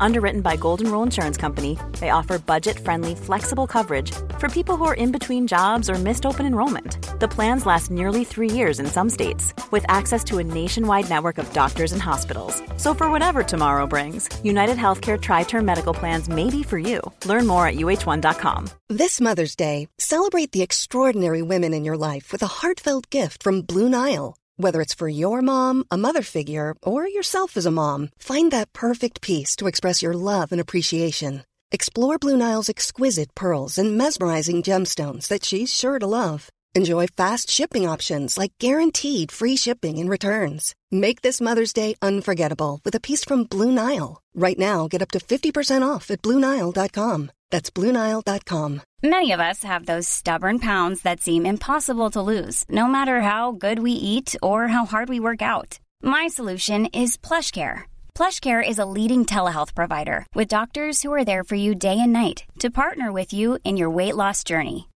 Underwritten by Golden Rule Insurance Company, they offer budget friendly, flexible coverage for people who are in between jobs or missed open enrollment. The plans last nearly three years in some states, with access to a nationwide network of doctors and hospitals. So, for whatever tomorrow brings, United Healthcare Tri Term Medical Plans may be for you. Learn more at uh1.com. This Mother's Day, celebrate the extraordinary women in your life with a heartfelt gift from Blue Nile. Whether it's for your mom, a mother figure, or yourself as a mom, find that perfect piece to express your love and appreciation. Explore Blue Nile's exquisite pearls and mesmerizing gemstones that she's sure to love. Enjoy fast shipping options like guaranteed free shipping and returns. Make this Mother's Day unforgettable with a piece from Blue Nile. Right now, get up to 50% off at BlueNile.com. That's BlueNile.com. Many of us have those stubborn pounds that seem impossible to lose, no matter how good we eat or how hard we work out. My solution is PlushCare. PlushCare is a leading telehealth provider with doctors who are there for you day and night to partner with you in your weight loss journey.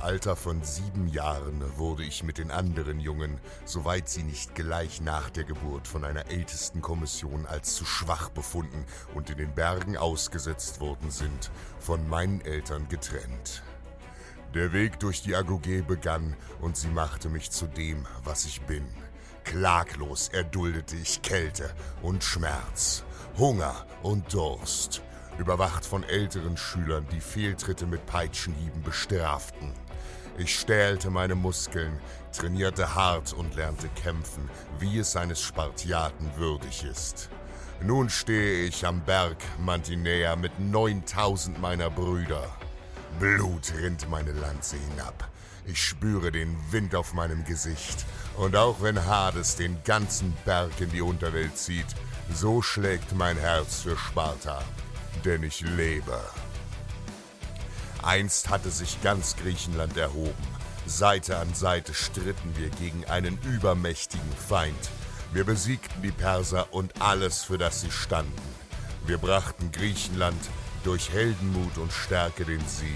Alter von sieben Jahren wurde ich mit den anderen Jungen, soweit sie nicht gleich nach der Geburt von einer ältesten Kommission als zu schwach befunden und in den Bergen ausgesetzt worden sind, von meinen Eltern getrennt. Der Weg durch die Agoge begann und sie machte mich zu dem, was ich bin. Klaglos erduldete ich Kälte und Schmerz, Hunger und Durst, überwacht von älteren Schülern, die Fehltritte mit Peitschenhieben bestraften. Ich stählte meine Muskeln, trainierte hart und lernte kämpfen, wie es eines Spartiaten würdig ist. Nun stehe ich am Berg Mantinea mit 9000 meiner Brüder. Blut rinnt meine Lanze hinab. Ich spüre den Wind auf meinem Gesicht. Und auch wenn Hades den ganzen Berg in die Unterwelt zieht, so schlägt mein Herz für Sparta. Denn ich lebe. Einst hatte sich ganz Griechenland erhoben. Seite an Seite stritten wir gegen einen übermächtigen Feind. Wir besiegten die Perser und alles, für das sie standen. Wir brachten Griechenland durch Heldenmut und Stärke den Sieg.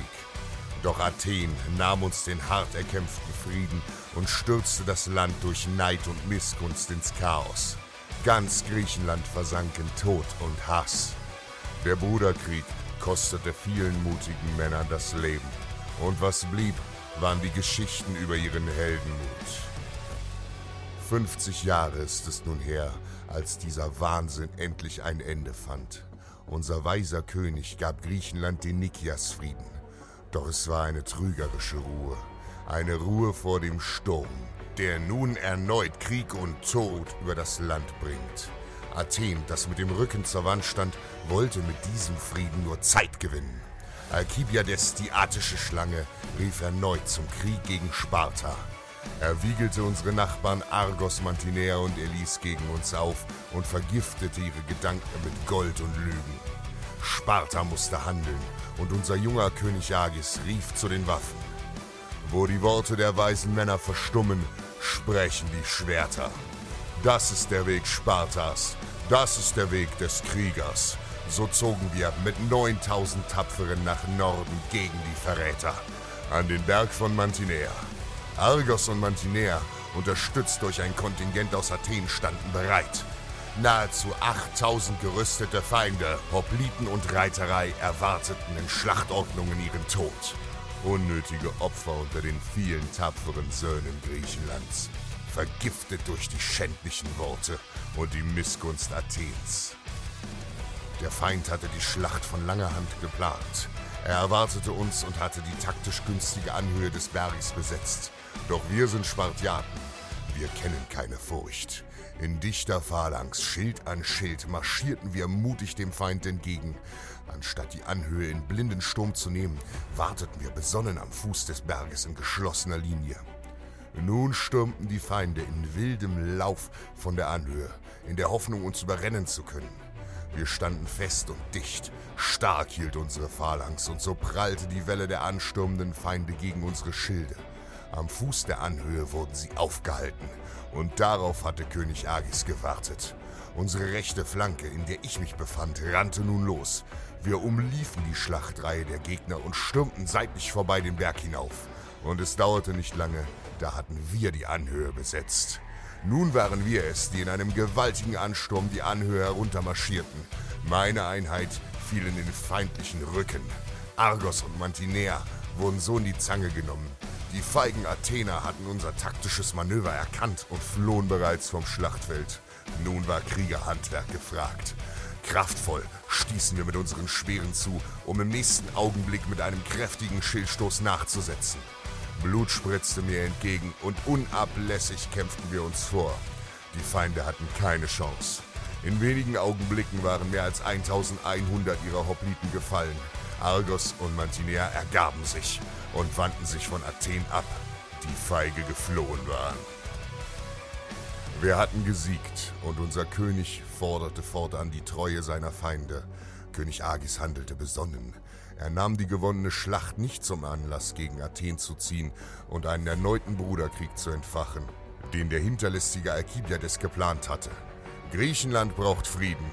Doch Athen nahm uns den hart erkämpften Frieden und stürzte das Land durch Neid und Missgunst ins Chaos. Ganz Griechenland versank in Tod und Hass. Der Bruderkrieg kostete vielen mutigen Männern das Leben. Und was blieb, waren die Geschichten über ihren Heldenmut. 50 Jahre ist es nun her, als dieser Wahnsinn endlich ein Ende fand. Unser weiser König gab Griechenland den Nikiasfrieden. Doch es war eine trügerische Ruhe. Eine Ruhe vor dem Sturm, der nun erneut Krieg und Tod über das Land bringt. Athen, das mit dem Rücken zur Wand stand, wollte mit diesem Frieden nur Zeit gewinnen. Alkibiades, die attische Schlange, rief erneut zum Krieg gegen Sparta. Er wiegelte unsere Nachbarn Argos, Mantinea und Elis gegen uns auf und vergiftete ihre Gedanken mit Gold und Lügen. Sparta musste handeln und unser junger König Agis rief zu den Waffen. Wo die Worte der weisen Männer verstummen, sprechen die Schwerter. Das ist der Weg Spartas, das ist der Weg des Kriegers. So zogen wir mit 9000 Tapferen nach Norden gegen die Verräter, an den Berg von Mantinea. Argos und Mantinea, unterstützt durch ein Kontingent aus Athen, standen bereit. Nahezu 8000 gerüstete Feinde, Hopliten und Reiterei erwarteten in Schlachtordnungen ihren Tod. Unnötige Opfer unter den vielen tapferen Söhnen Griechenlands, vergiftet durch die schändlichen Worte und die Missgunst Athens. Der Feind hatte die Schlacht von langer Hand geplant. Er erwartete uns und hatte die taktisch günstige Anhöhe des Berges besetzt. Doch wir sind Spartiaten. Wir kennen keine Furcht. In dichter Phalanx, Schild an Schild, marschierten wir mutig dem Feind entgegen. Anstatt die Anhöhe in blinden Sturm zu nehmen, warteten wir besonnen am Fuß des Berges in geschlossener Linie. Nun stürmten die Feinde in wildem Lauf von der Anhöhe, in der Hoffnung, uns überrennen zu können. Wir standen fest und dicht. Stark hielt unsere Phalanx und so prallte die Welle der anstürmenden Feinde gegen unsere Schilde. Am Fuß der Anhöhe wurden sie aufgehalten und darauf hatte König Agis gewartet. Unsere rechte Flanke, in der ich mich befand, rannte nun los. Wir umliefen die Schlachtreihe der Gegner und stürmten seitlich vorbei den Berg hinauf. Und es dauerte nicht lange, da hatten wir die Anhöhe besetzt. Nun waren wir es, die in einem gewaltigen Ansturm die Anhöhe heruntermarschierten. Meine Einheit fiel in den feindlichen Rücken. Argos und Mantinea wurden so in die Zange genommen. Die feigen Athener hatten unser taktisches Manöver erkannt und flohen bereits vom Schlachtfeld. Nun war Kriegerhandwerk gefragt. Kraftvoll stießen wir mit unseren Speeren zu, um im nächsten Augenblick mit einem kräftigen Schildstoß nachzusetzen. Blut spritzte mir entgegen und unablässig kämpften wir uns vor. Die Feinde hatten keine Chance. In wenigen Augenblicken waren mehr als 1100 ihrer Hopliten gefallen. Argos und Mantinea ergaben sich und wandten sich von Athen ab, die feige geflohen waren. Wir hatten gesiegt und unser König forderte fortan die Treue seiner Feinde. König Agis handelte besonnen. Er nahm die gewonnene Schlacht nicht zum Anlass, gegen Athen zu ziehen und einen erneuten Bruderkrieg zu entfachen, den der hinterlistige Alkibiades geplant hatte. Griechenland braucht Frieden.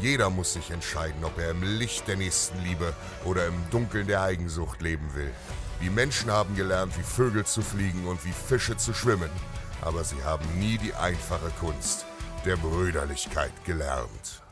Jeder muss sich entscheiden, ob er im Licht der Nächstenliebe oder im Dunkeln der Eigensucht leben will. Die Menschen haben gelernt, wie Vögel zu fliegen und wie Fische zu schwimmen, aber sie haben nie die einfache Kunst der Brüderlichkeit gelernt.